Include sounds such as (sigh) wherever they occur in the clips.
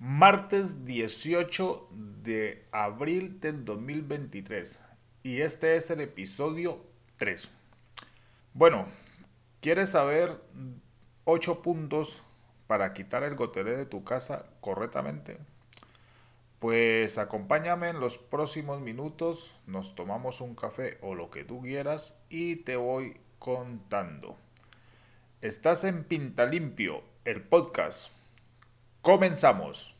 martes 18 de abril del 2023 y este es el episodio 3. Bueno, ¿quieres saber 8 puntos para quitar el gotelé de tu casa correctamente? Pues acompáñame en los próximos minutos, nos tomamos un café o lo que tú quieras y te voy contando. Estás en Pinta Limpio, el podcast. Comenzamos.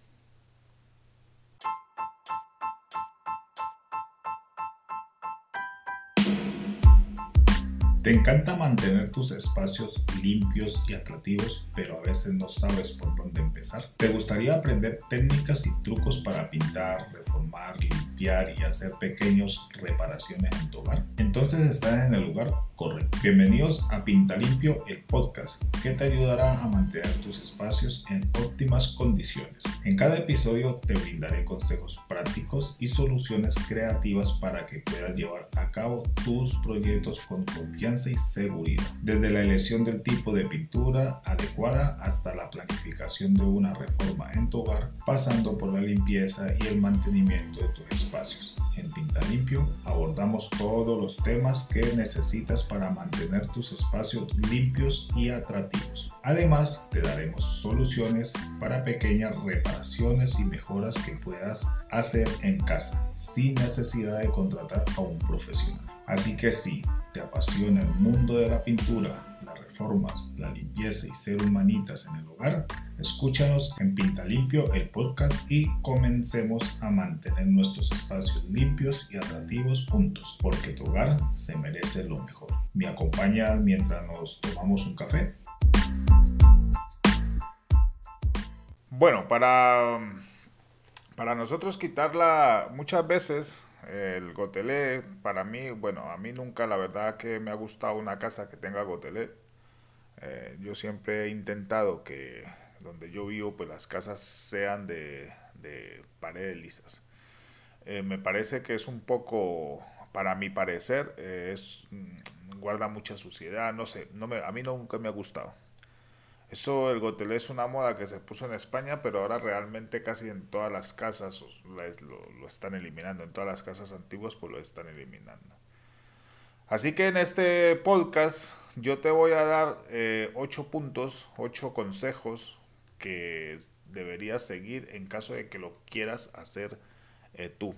Te encanta mantener tus espacios limpios y atractivos, pero a veces no sabes por dónde empezar. ¿Te gustaría aprender técnicas y trucos para pintar, reformar, limpiar y hacer pequeñas reparaciones en tu hogar? Entonces estás en el lugar correcto. Bienvenidos a Pinta Limpio, el podcast, que te ayudará a mantener tus espacios en óptimas condiciones. En cada episodio te brindaré consejos prácticos y soluciones creativas para que puedas llevar a cabo tus proyectos con confianza y seguridad. Desde la elección del tipo de pintura adecuada hasta la planificación de una reforma en tu hogar, pasando por la limpieza y el mantenimiento de tus En Pinta Limpio abordamos todos los temas que necesitas para mantener tus espacios limpios y atractivos. Además, te daremos soluciones para pequeñas reparaciones y mejoras que puedas hacer en casa sin necesidad de contratar a un profesional. Así que sí, te apasiona el mundo de la pintura, reformas, la limpieza y ser humanitas en el hogar, escúchanos en Pinta Limpio, el podcast, y comencemos a mantener nuestros espacios limpios y atractivos juntos, porque tu hogar se merece lo mejor. ¿Me acompaña mientras nos tomamos un café? Bueno, para, para nosotros quitarla muchas veces el gotelé, para mí, bueno, a mí nunca la verdad que me ha gustado una casa que tenga gotelé. Eh, yo siempre he intentado que donde yo vivo, pues las casas sean de, paredes lisas. Eh, me parece que es un poco, para mi parecer, eh, es mm, guarda mucha suciedad, no sé, no me, a mí nunca me ha gustado. Eso, el gotelé es una moda que se puso en España, pero ahora realmente casi en todas las casas lo, están eliminando. En todas las casas antiguas, pues lo están eliminando. Así que en este podcast yo te voy a dar eh, ocho puntos, ocho consejos que deberías seguir en caso de que lo quieras hacer eh, tú.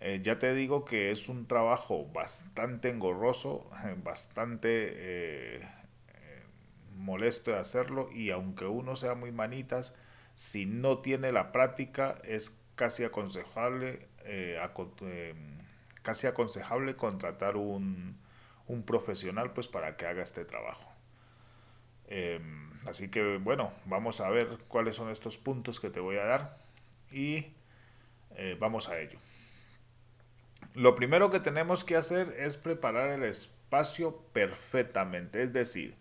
Eh, ya te digo que es un trabajo bastante engorroso, (laughs) bastante molesto de hacerlo y aunque uno sea muy manitas, si no tiene la práctica es casi aconsejable, eh, casi aconsejable contratar un, un, profesional pues para que haga este trabajo. Em, así que bueno, vamos a ver cuáles son estos puntos que te voy a dar y eh, vamos a ello. Lo primero que tenemos que hacer es preparar el espacio perfectamente, es decir,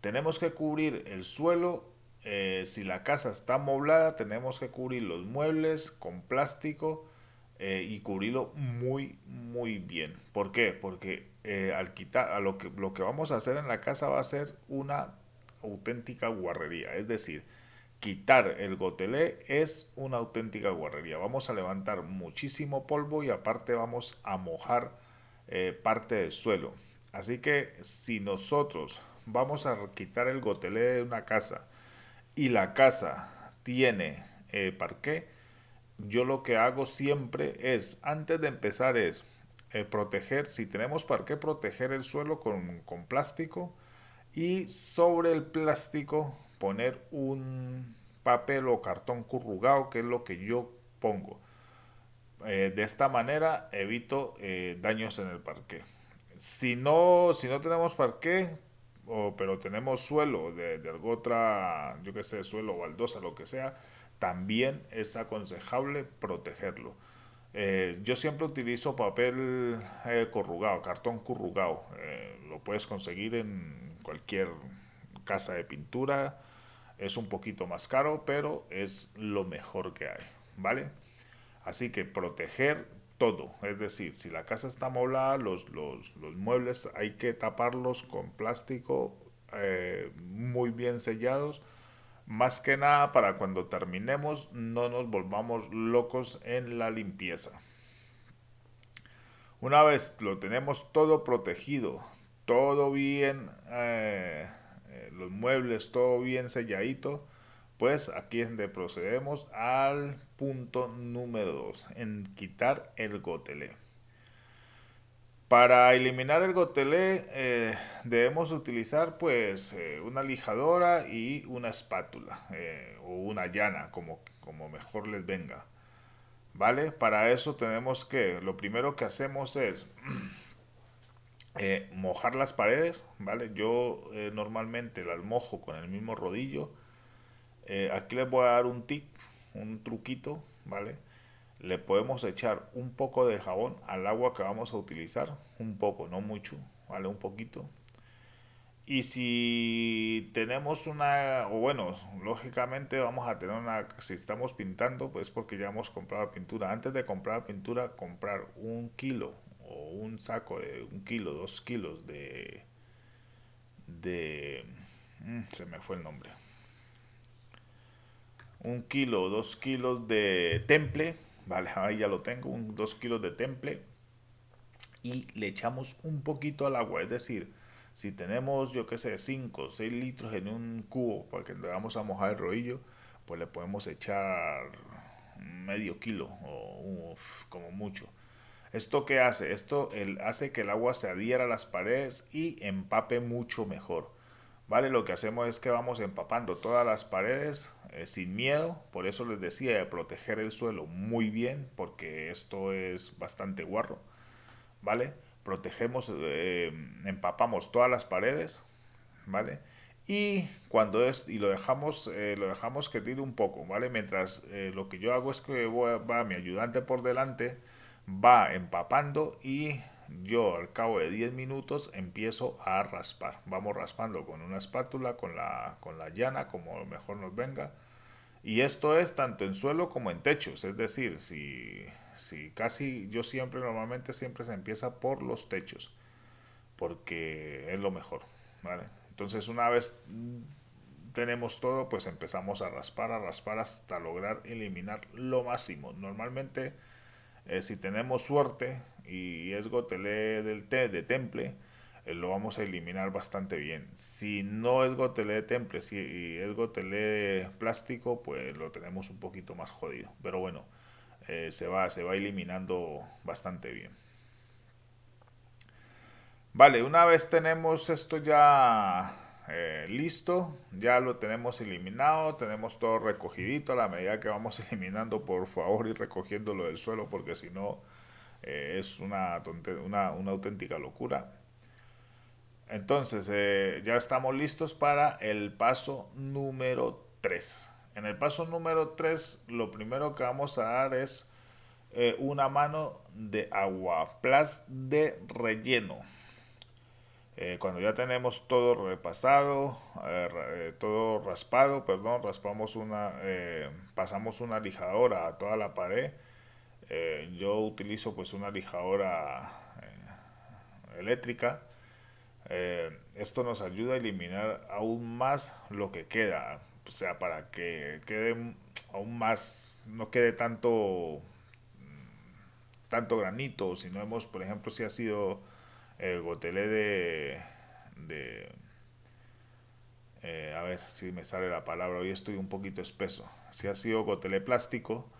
tenemos que cubrir el suelo. Eh, si la casa está amoblada, tenemos que cubrir los muebles con plástico eh, y cubrirlo muy, muy bien. ¿Por qué? Porque eh, al quitar, a lo que, lo que vamos a hacer en la casa va a ser una auténtica guarrería. Es decir, quitar el gotelé es una auténtica guarrería. Vamos a levantar muchísimo polvo y aparte vamos a mojar parte del suelo. Así que si nosotros vamos a quitar el gotelé de una casa y la casa tiene eh, parqué, yo lo que hago siempre es, antes de empezar es eh, proteger, si tenemos parqué, proteger el suelo con, plástico y sobre el plástico poner un papel o cartón corrugado, que es lo que yo pongo. Eh, de esta manera evito daños en el parqué. Si no, si no tenemos parqué, o, pero tenemos suelo de, de otra, yo que sé, suelo baldosa, lo que sea, también es aconsejable protegerlo. Eh, yo siempre utilizo papel eh, corrugado, cartón corrugado. Eh, lo puedes conseguir en cualquier casa de pintura. Es un poquito más caro, pero es lo mejor que hay, ¿vale? Así que proteger todo. Es decir, si la casa está amoblada, los, los, muebles hay que taparlos con plástico muy bien sellados Más que nada para cuando terminemos no nos volvamos locos en la limpieza. Una vez lo tenemos todo protegido, todo bien, eh, eh, los muebles, todo bien selladito, pues aquí es donde procedemos al punto número 2, en quitar el gotelé. Para eliminar el gotelé eh, debemos utilizar pues eh, una lijadora y una espátula eh, o una llana como, como mejor les venga. ¿Vale? Para eso tenemos que, lo primero que hacemos es (clears throat) mojar las paredes, ¿vale? Yo normalmente las mojo con el mismo rodillo aquí les voy a dar un tip, un truquito, ¿vale? Le podemos echar un poco de jabón al agua que vamos a utilizar, un poco, no mucho, ¿vale? Un poquito. Y si tenemos una, o bueno, lógicamente vamos a tener una, si estamos pintando, pues porque ya hemos comprado pintura. Antes de comprar pintura, comprar un kilo o un saco de un kilo, dos kilos de, de, mm, se me fue el nombre, un kilo o dos kilos de temple, vale, ahí ya lo tengo, un, dos kilos de temple y le echamos un poquito al agua, es decir, si tenemos, yo que sé, 5 o 6 litros en un cubo para que le vamos a mojar el rodillo, pues le podemos echar medio kilo o como mucho. ¿Esto qué hace? Esto hace que el agua se adhiera a las paredes y empape mucho mejor. ¿Vale? Lo que hacemos es que vamos empapando todas las paredes eh, sin miedo. Por eso les decía de proteger el suelo muy bien, porque esto es bastante guarro. ¿Vale? Protegemos, eh, empapamos todas las paredes. ¿Vale? Y cuando es, y lo dejamos, eh, lo dejamos que tire un poco, ¿vale? Mientras lo que yo hago es que va mi ayudante por delante, va empapando y yo al cabo de 10 minutos empiezo a raspar. Vamos raspando con una espátula, con la, con la llana, como mejor nos venga. Y esto es tanto en suelo como en techos. Es decir, si, si casi yo siempre, normalmente siempre se empieza por los techos. Porque es lo mejor. Entonces una vez tenemos todo, pues empezamos a raspar, a raspar hasta lograr eliminar lo máximo. Normalmente, eh, si tenemos suerte, y es gotelé del té de temple, eh, lo vamos a eliminar bastante bien. Si no es gotelé de temple, si es gotelé plástico, pues lo tenemos un poquito más jodido. Pero bueno, eh, se, va, se va eliminando bastante bien. Vale, una vez tenemos esto ya eh, listo, ya lo tenemos eliminado, tenemos todo recogidito a la medida que vamos (laughs) eliminando, por favor, y recogiendo lo del suelo, porque si no eh, es una, una, auténtica locura. Entonces, eh, ya estamos listos para el paso número 3. En el paso número 3, lo primero que vamos a dar es eh, una mano de agua plus de relleno. cuando ya tenemos todo repasado, todo raspado, perdón, raspamos una, pasamos una lijadora a toda la pared eh, yo utilizo pues una lijadora eh, eléctrica. Eh, esto nos ayuda a eliminar aún más lo que queda. O sea, para que quede aún más, no quede tanto tanto granito, si no hemos, por ejemplo, si ha sido el gotelé de, de a ver si me sale la palabra, hoy estoy un poquito espeso, si ha sido gotelé plástico,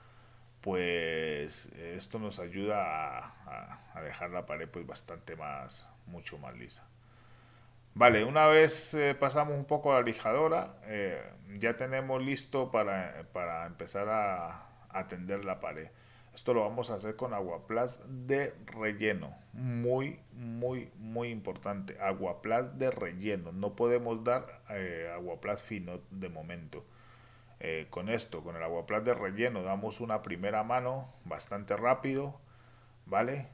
pues esto nos ayuda a, dejar la pared pues bastante más, mucho más lisa. Vale, una vez eh, pasamos un poco a la lijadora, eh, ya tenemos listo para, para empezar a, atender la pared. Esto lo vamos a hacer con aguaplas de relleno. Muy, muy, muy importante. Aguaplas de relleno. No podemos dar eh, aguaplas fino de momento. Eh, con esto, con el aguaplat de relleno, damos una primera mano bastante rápido, ¿vale?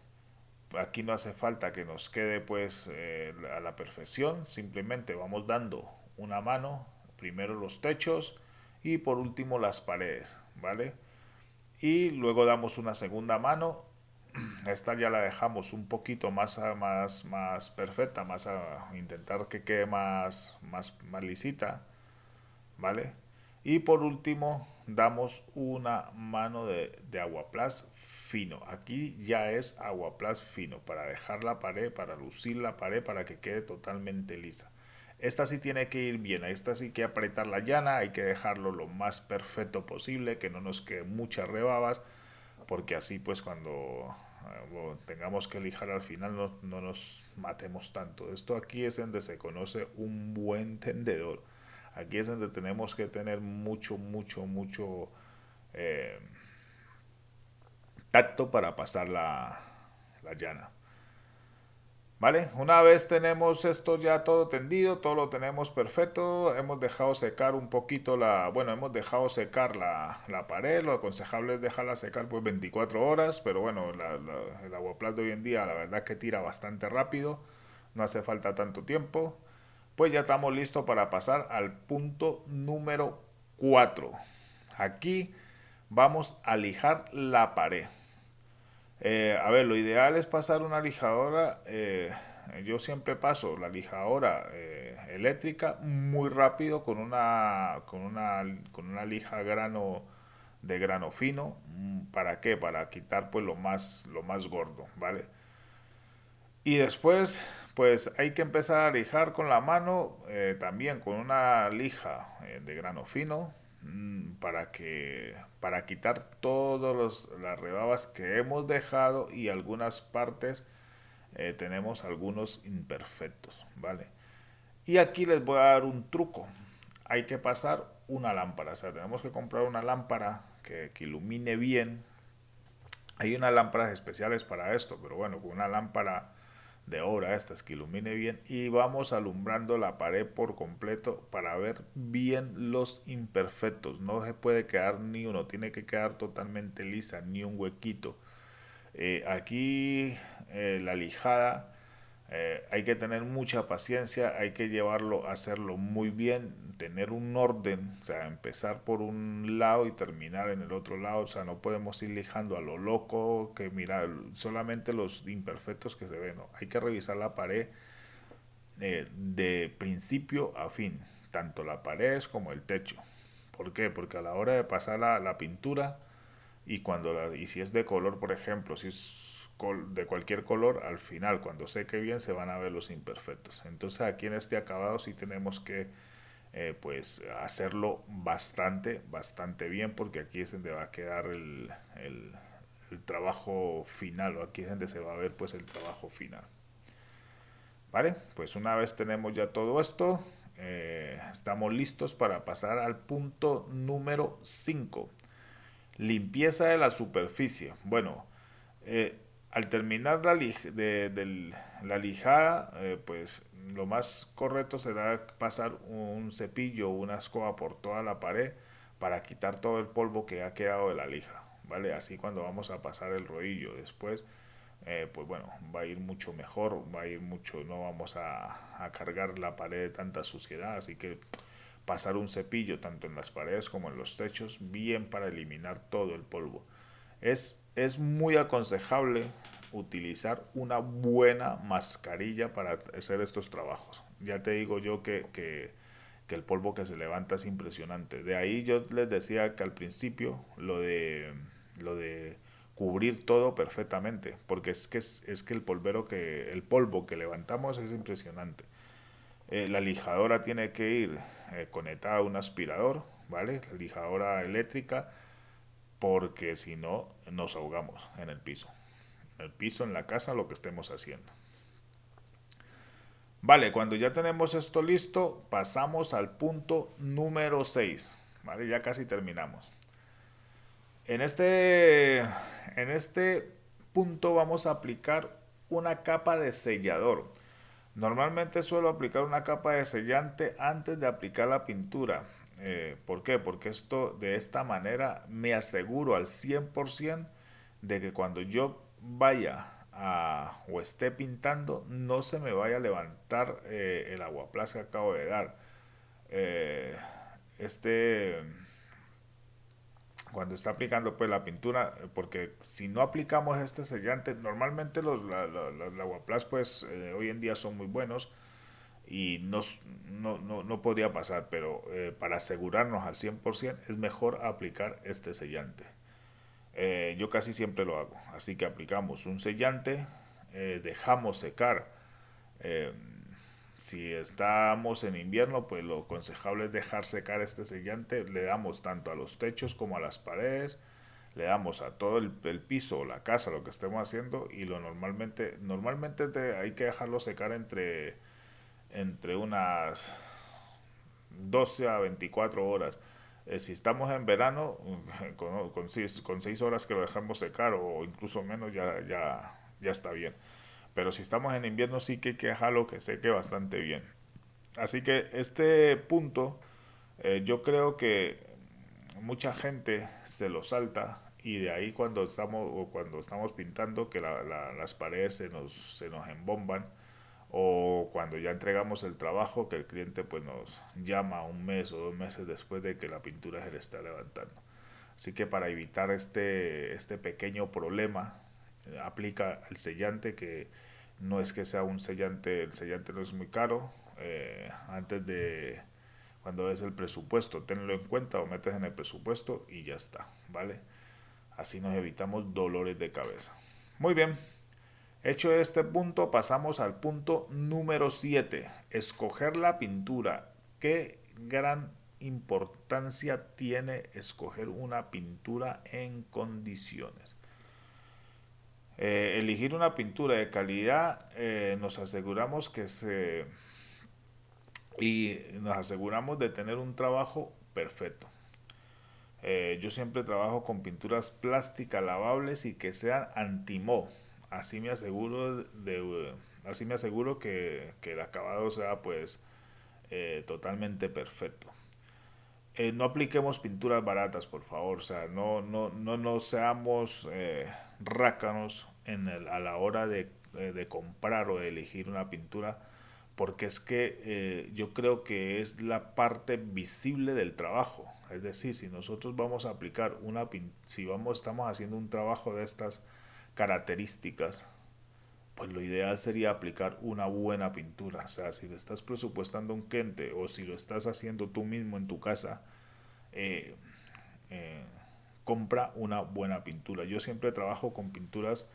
Aquí no hace falta que nos quede pues eh, a la perfección, simplemente vamos dando una mano, primero los techos y por último las paredes, ¿vale? Y luego damos una segunda mano, (clears throat) esta ya la dejamos un poquito más, más, más perfecta, más a intentar que quede más, más, más lisita, ¿vale? Y por último, damos una mano de, de aguaplas fino. Aquí ya es aguaplas fino para dejar la pared, para lucir la pared, para que quede totalmente lisa. Esta sí tiene que ir bien, esta sí que apretar la llana, hay que dejarlo lo más perfecto posible, que no nos queden muchas rebabas, porque así pues cuando eh, tengamos que lijar al final no, no, nos matemos tanto. Esto aquí es donde se conoce un buen tendedor. Aquí es donde tenemos que tener mucho, mucho, mucho eh, tacto para pasar la, la llana. ¿Vale? Una vez tenemos esto ya todo tendido, todo lo tenemos perfecto, hemos dejado secar un poquito la, bueno, hemos dejado secar la, la pared, lo aconsejable es dejarla secar pues 24 horas, pero bueno, el aguaplas de hoy en día la verdad que tira bastante rápido, no hace falta tanto tiempo, pues ya estamos listos para pasar al punto número 4. Aquí vamos a lijar la pared. Eh, a ver, lo ideal es pasar una lijadora. Eh, yo siempre paso la lijadora eh, eléctrica muy rápido con una, con una, con una lija grano de grano fino. ¿Para qué? Para quitar pues lo más, lo más gordo, ¿vale? Y después, pues hay que empezar a lijar con la mano, también con una lija de grano fino, Mm, para que para quitar todas las rebabas que hemos dejado y algunas partes eh, tenemos algunos imperfectos vale y aquí les voy a dar un truco. Hay que pasar una lámpara o sea tenemos que comprar una lámpara que, que ilumine bien. Hay unas lámparas especiales para esto pero bueno con una lámpara de obra estas que ilumine bien y vamos alumbrando la pared por completo para ver bien los imperfectos. No se puede quedar ni uno tiene que quedar totalmente lisa ni un huequito. Eh, aquí eh, la lijada eh, hay que tener mucha paciencia, hay que llevarlo, hacerlo muy bien, tener un orden, o sea, empezar por un lado y terminar en el otro lado, o sea, no podemos ir lijando a lo loco, que mira, solamente los imperfectos que se ven, hay que revisar la pared eh, de principio a fin, tanto la pared como el techo. ¿Por qué? Porque a la hora de pasar la, la pintura y cuando la, y si es de color, por ejemplo, si es de cualquier color, al final, cuando seque bien, se van a ver los imperfectos. Entonces aquí en este acabado sí tenemos que eh, pues hacerlo bastante, bastante bien, porque aquí es donde va a quedar el, el, trabajo final, o aquí es donde se va a ver pues el trabajo final. Vale, pues una vez tenemos ya todo esto, eh, estamos listos para pasar al punto número 5. Limpieza de la superficie. Bueno, eh, al terminar la, de, la lijada, eh, pues lo más correcto será pasar un cepillo o una escoba por toda la pared para quitar todo el polvo que ha quedado de la lija, ¿vale? Así cuando vamos a pasar el rodillo después, eh, pues bueno, va a ir mucho mejor, va a ir mucho, no vamos a, a cargar la pared de tanta suciedad, así que pasar un cepillo tanto en las paredes como en los techos, bien para eliminar todo el polvo. Es, es muy aconsejable utilizar una buena mascarilla para hacer estos trabajos. Ya te digo yo que, que, que, el polvo que se levanta es impresionante. De ahí yo les decía que al principio lo de, lo de cubrir todo perfectamente, porque es que, es, es que el polvero que, el polvo que levantamos es impresionante. Eh, la lijadora tiene que ir eh, conectada a un aspirador, ¿vale? La lijadora eléctrica porque si no nos ahogamos en el piso. En el piso, en la casa, lo que estemos haciendo. Vale, cuando ya tenemos esto listo, pasamos al punto número 6. Vale, ya casi terminamos. En este, en este punto vamos a aplicar una capa de sellador. Normalmente suelo aplicar una capa de sellante antes de aplicar la pintura. Eh, ¿Por qué? Porque esto de esta manera me aseguro al 100% de que cuando yo vaya a, o esté pintando no se me vaya a levantar eh, el aguaplaza que acabo de dar. Eh, este cuando está aplicando pues la pintura porque si no aplicamos este sellante normalmente los la, pues hoy en día son muy buenos y no, no, no, podría pasar, pero eh, para asegurarnos al 100% es mejor aplicar este sellante. Eh, yo casi siempre lo hago, así que aplicamos un sellante, eh, dejamos secar. si estamos en invierno, pues lo aconsejable es dejar secar este sellante. Le damos tanto a los techos como a las paredes le damos a todo el, piso o la casa lo que estemos haciendo y lo normalmente normalmente hay que dejarlo secar entre entre unas 12 a 24 horas. Eh, si estamos en verano (laughs) con, con, 6, horas que lo dejamos secar o incluso menos ya, ya, ya está bien. Pero si estamos en invierno sí que hay que que seque bastante bien. Así que este punto eh, yo creo que mucha gente se lo salta y de ahí cuando estamos o cuando estamos pintando que las paredes se nos, se nos embomban o cuando ya entregamos el trabajo que el cliente pues nos llama un mes o dos meses después de que la pintura se le está levantando. Así que para evitar este, este pequeño problema eh, aplica el sellante que no es que sea un sellante, el sellante no es muy caro. Eh, antes de cuando es el presupuesto, tenlo en cuenta o metes en el presupuesto y ya está, ¿vale? Así nos evitamos dolores de cabeza. Muy bien. Hecho este punto, pasamos al punto número 7. Escoger la pintura. ¿Qué gran importancia tiene escoger una pintura en condiciones? Eh, elegir una pintura de calidad eh, nos aseguramos que se y nos aseguramos de tener un trabajo perfecto. Eh, yo siempre trabajo con pinturas plásticas lavables y que sean anti-mo. Así me aseguro de, así me aseguro que, el acabado sea pues eh, totalmente perfecto. Eh, no apliquemos pinturas baratas, por favor. O sea, no, no, no, no seamos rácanos en el, a la hora de, de comprar o de elegir una pintura porque es que eh, yo creo que es la parte visible del trabajo. Es decir, si nosotros vamos a aplicar una, si vamos, estamos haciendo un trabajo de estas características, pues lo ideal sería aplicar una buena pintura. O sea, si le estás presupuestando un cliente o si lo estás haciendo tú mismo en tu casa, eh, eh, compra una buena pintura. Yo siempre trabajo con pinturas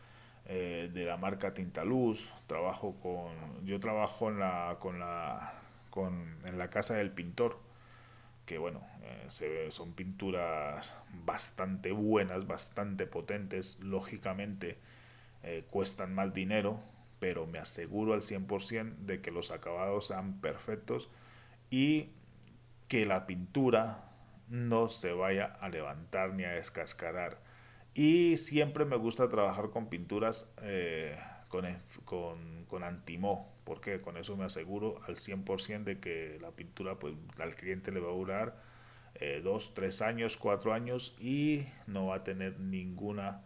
eh, de la marca Tintaluz, trabajo con, yo trabajo en la, con la, con, en la casa del pintor, que bueno, eh, se, son pinturas bastante buenas, bastante potentes, lógicamente eh, cuestan más dinero, pero me aseguro al 100% de que los acabados sean perfectos y que la pintura no se vaya a levantar ni a descascarar. Y siempre me gusta trabajar con pinturas eh, con, con, con antimó, porque con eso me aseguro al 100% de que la pintura pues, al cliente le va a durar eh, dos, tres años, cuatro años y no va a tener ninguna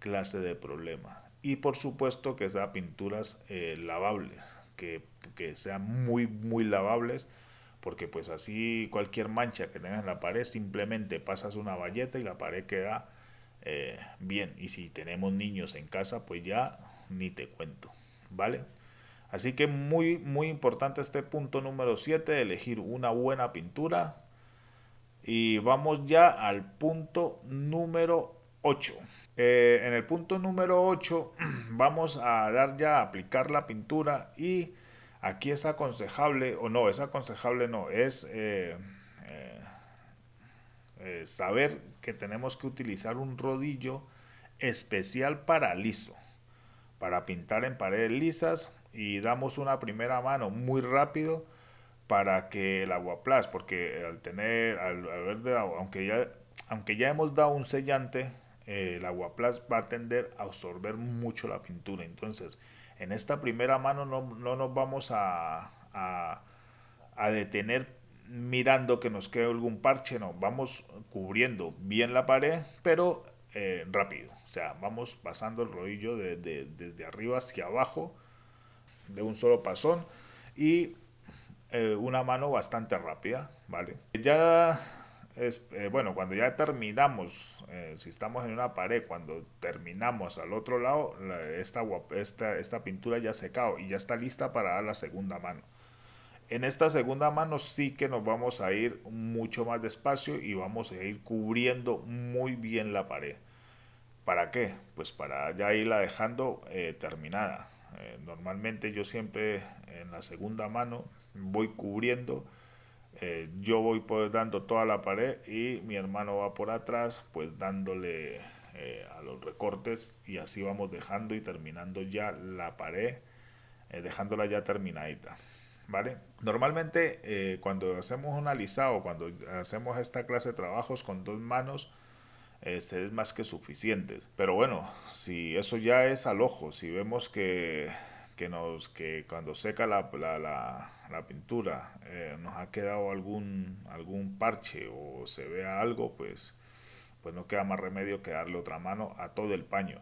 clase de problema. Y por supuesto que sean pinturas eh, lavables, que, que, sean muy, muy lavables, porque pues así cualquier mancha que tengas en la pared, simplemente pasas una valleta y la pared queda eh, bien. Y si tenemos niños en casa, pues ya ni te cuento, ¿vale? Así que muy, muy importante este punto número 7, elegir una buena pintura. Y vamos ya al punto número 8. Eh, en el punto número 8 (clears throat) vamos a dar ya a aplicar la pintura y aquí es aconsejable, o no, es aconsejable no, es eh, saber que tenemos que utilizar un rodillo especial para liso, para pintar en paredes lisas y damos una primera mano muy rápido para que el aguaplas, porque al tener, al, haber aunque ya, aunque ya hemos dado un sellante, eh, el aguaplas va a tender a absorber mucho la pintura. Entonces, en esta primera mano no, nos vamos a, a detener mirando que nos quede algún parche, no, vamos cubriendo bien la pared, pero eh, rápido, o sea, vamos pasando el rodillo de, desde arriba hacia abajo de un solo pasón y eh, una mano bastante rápida, ¿vale? Ya es, eh, bueno, cuando ya terminamos, si estamos en una pared, cuando terminamos al otro lado, esta, esta, esta pintura ya ha secado y ya está lista para dar la segunda mano. En esta segunda mano sí que nos vamos a ir mucho más despacio y vamos a ir cubriendo muy bien la pared. ¿Para qué? Pues para ya irla dejando eh, terminada. Eh, normalmente yo siempre en la segunda mano voy cubriendo, eh, yo voy pues dando toda la pared y mi hermano va por atrás pues dándole a los recortes y así vamos dejando y terminando ya la pared, dejándola ya terminadita. ¿Vale? Normalmente cuando hacemos un alisado, cuando hacemos esta clase de trabajos con dos manos, este, es más que suficientes. Pero bueno, si eso ya es al ojo, si vemos que, que, nos, que cuando seca la, la, la, pintura eh, nos ha quedado algún, algún parche o se vea algo, pues, pues no queda más remedio que darle otra mano a todo el paño.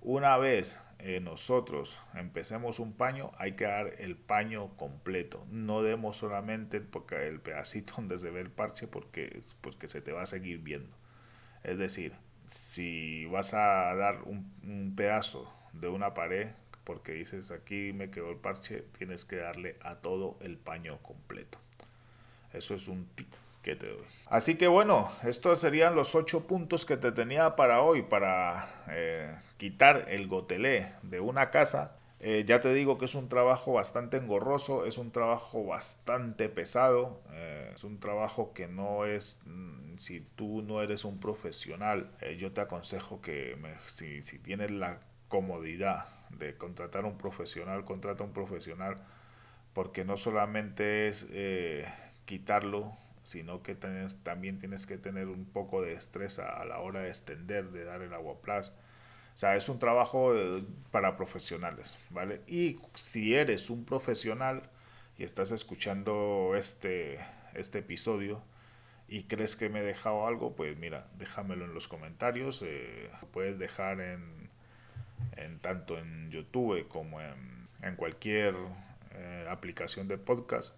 Una vez eh, nosotros empecemos un paño, hay que dar el paño completo. No demos solamente el pedacito (laughs) donde se ve el parche porque, porque se te va a seguir viendo. Es decir, si vas a dar un, pedazo de una pared, porque dices aquí me quedó el parche, tienes que darle a todo el paño completo. Eso es un tip que te doy. Así que bueno, estos serían los ocho puntos que te tenía para hoy, para eh, quitar el gotelé de una casa eh, ya te digo que es un trabajo bastante engorroso, es un trabajo bastante pesado, eh, es un trabajo que no es, mm, si tú no eres un profesional, eh, yo te aconsejo que si, tienes la comodidad de contratar a un profesional, contrata a un profesional, porque no solamente es quitarlo, sino que también tienes que tener un poco de estrés a, la hora de extender, de dar el agua plus o sea, es un trabajo eh, para profesionales, ¿vale? Y si eres un profesional y estás escuchando este, este episodio y crees que me he dejado algo, pues mira, déjamelo en los comentarios. Eh, puedes dejar en, en, tanto en YouTube como en, en cualquier eh, aplicación de podcast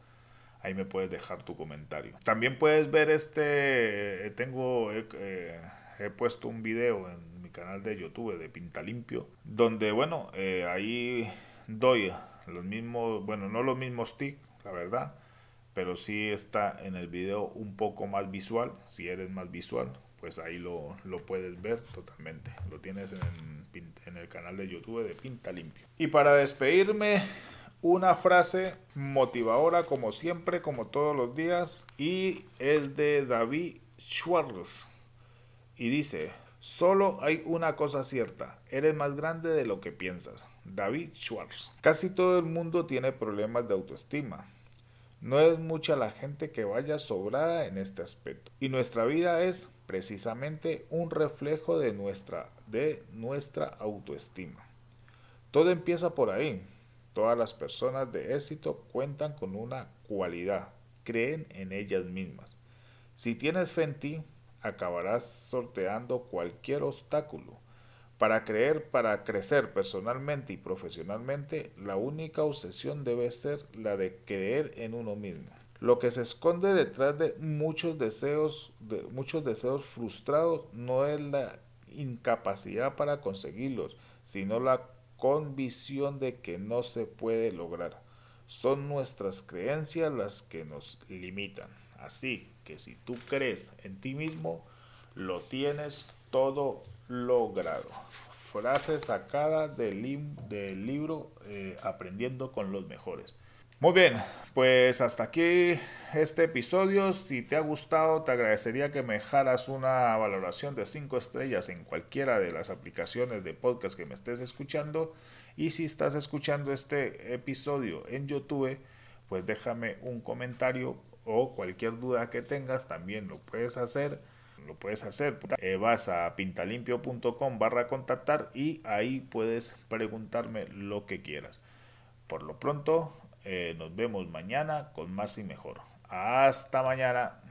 ahí me puedes dejar tu comentario. También puedes ver este, tengo, he puesto un video en canal de YouTube de Pinta Limpio, donde bueno, eh, ahí doy los mismos, bueno, no los mismos tics, la verdad, pero sí está en el video un poco más visual, si eres más visual, pues ahí lo, lo puedes ver totalmente, lo tienes en, en el canal de YouTube de Pinta Limpio. Y para despedirme, una frase motivadora como siempre, como todos los días, y es de David Schwartz. Y dice, Solo hay una cosa cierta, eres más grande de lo que piensas. David Schwartz. Casi todo el mundo tiene problemas de autoestima. No es mucha la gente que vaya sobrada en este aspecto. Y nuestra vida es precisamente un reflejo de nuestra, de nuestra autoestima. Todo empieza por ahí. Todas las personas de éxito cuentan con una cualidad, creen en ellas mismas. Si tienes fe en ti, acabarás sorteando cualquier obstáculo. Para creer, para crecer personalmente y profesionalmente, la única obsesión debe ser la de creer en uno mismo. Lo que se esconde detrás de muchos deseos, de muchos deseos frustrados, no es la incapacidad para conseguirlos, sino la convicción de que no se puede lograr. Son nuestras creencias las que nos limitan. Así que si tú crees en ti mismo, lo tienes todo logrado. Frase sacada del, del libro eh, Aprendiendo con los mejores. Muy bien, pues hasta aquí este episodio. Si te ha gustado, te agradecería que me dejaras una valoración de 5 estrellas en cualquiera de las aplicaciones de podcast que me estés escuchando. Y si estás escuchando este episodio en YouTube, pues déjame un comentario o cualquier duda que tengas también lo puedes hacer. Lo puedes hacer. Eh, vas a pintalimpio.com barra contactar y ahí puedes preguntarme lo que quieras. Por lo pronto, eh, nos vemos mañana con más y mejor. Hasta mañana.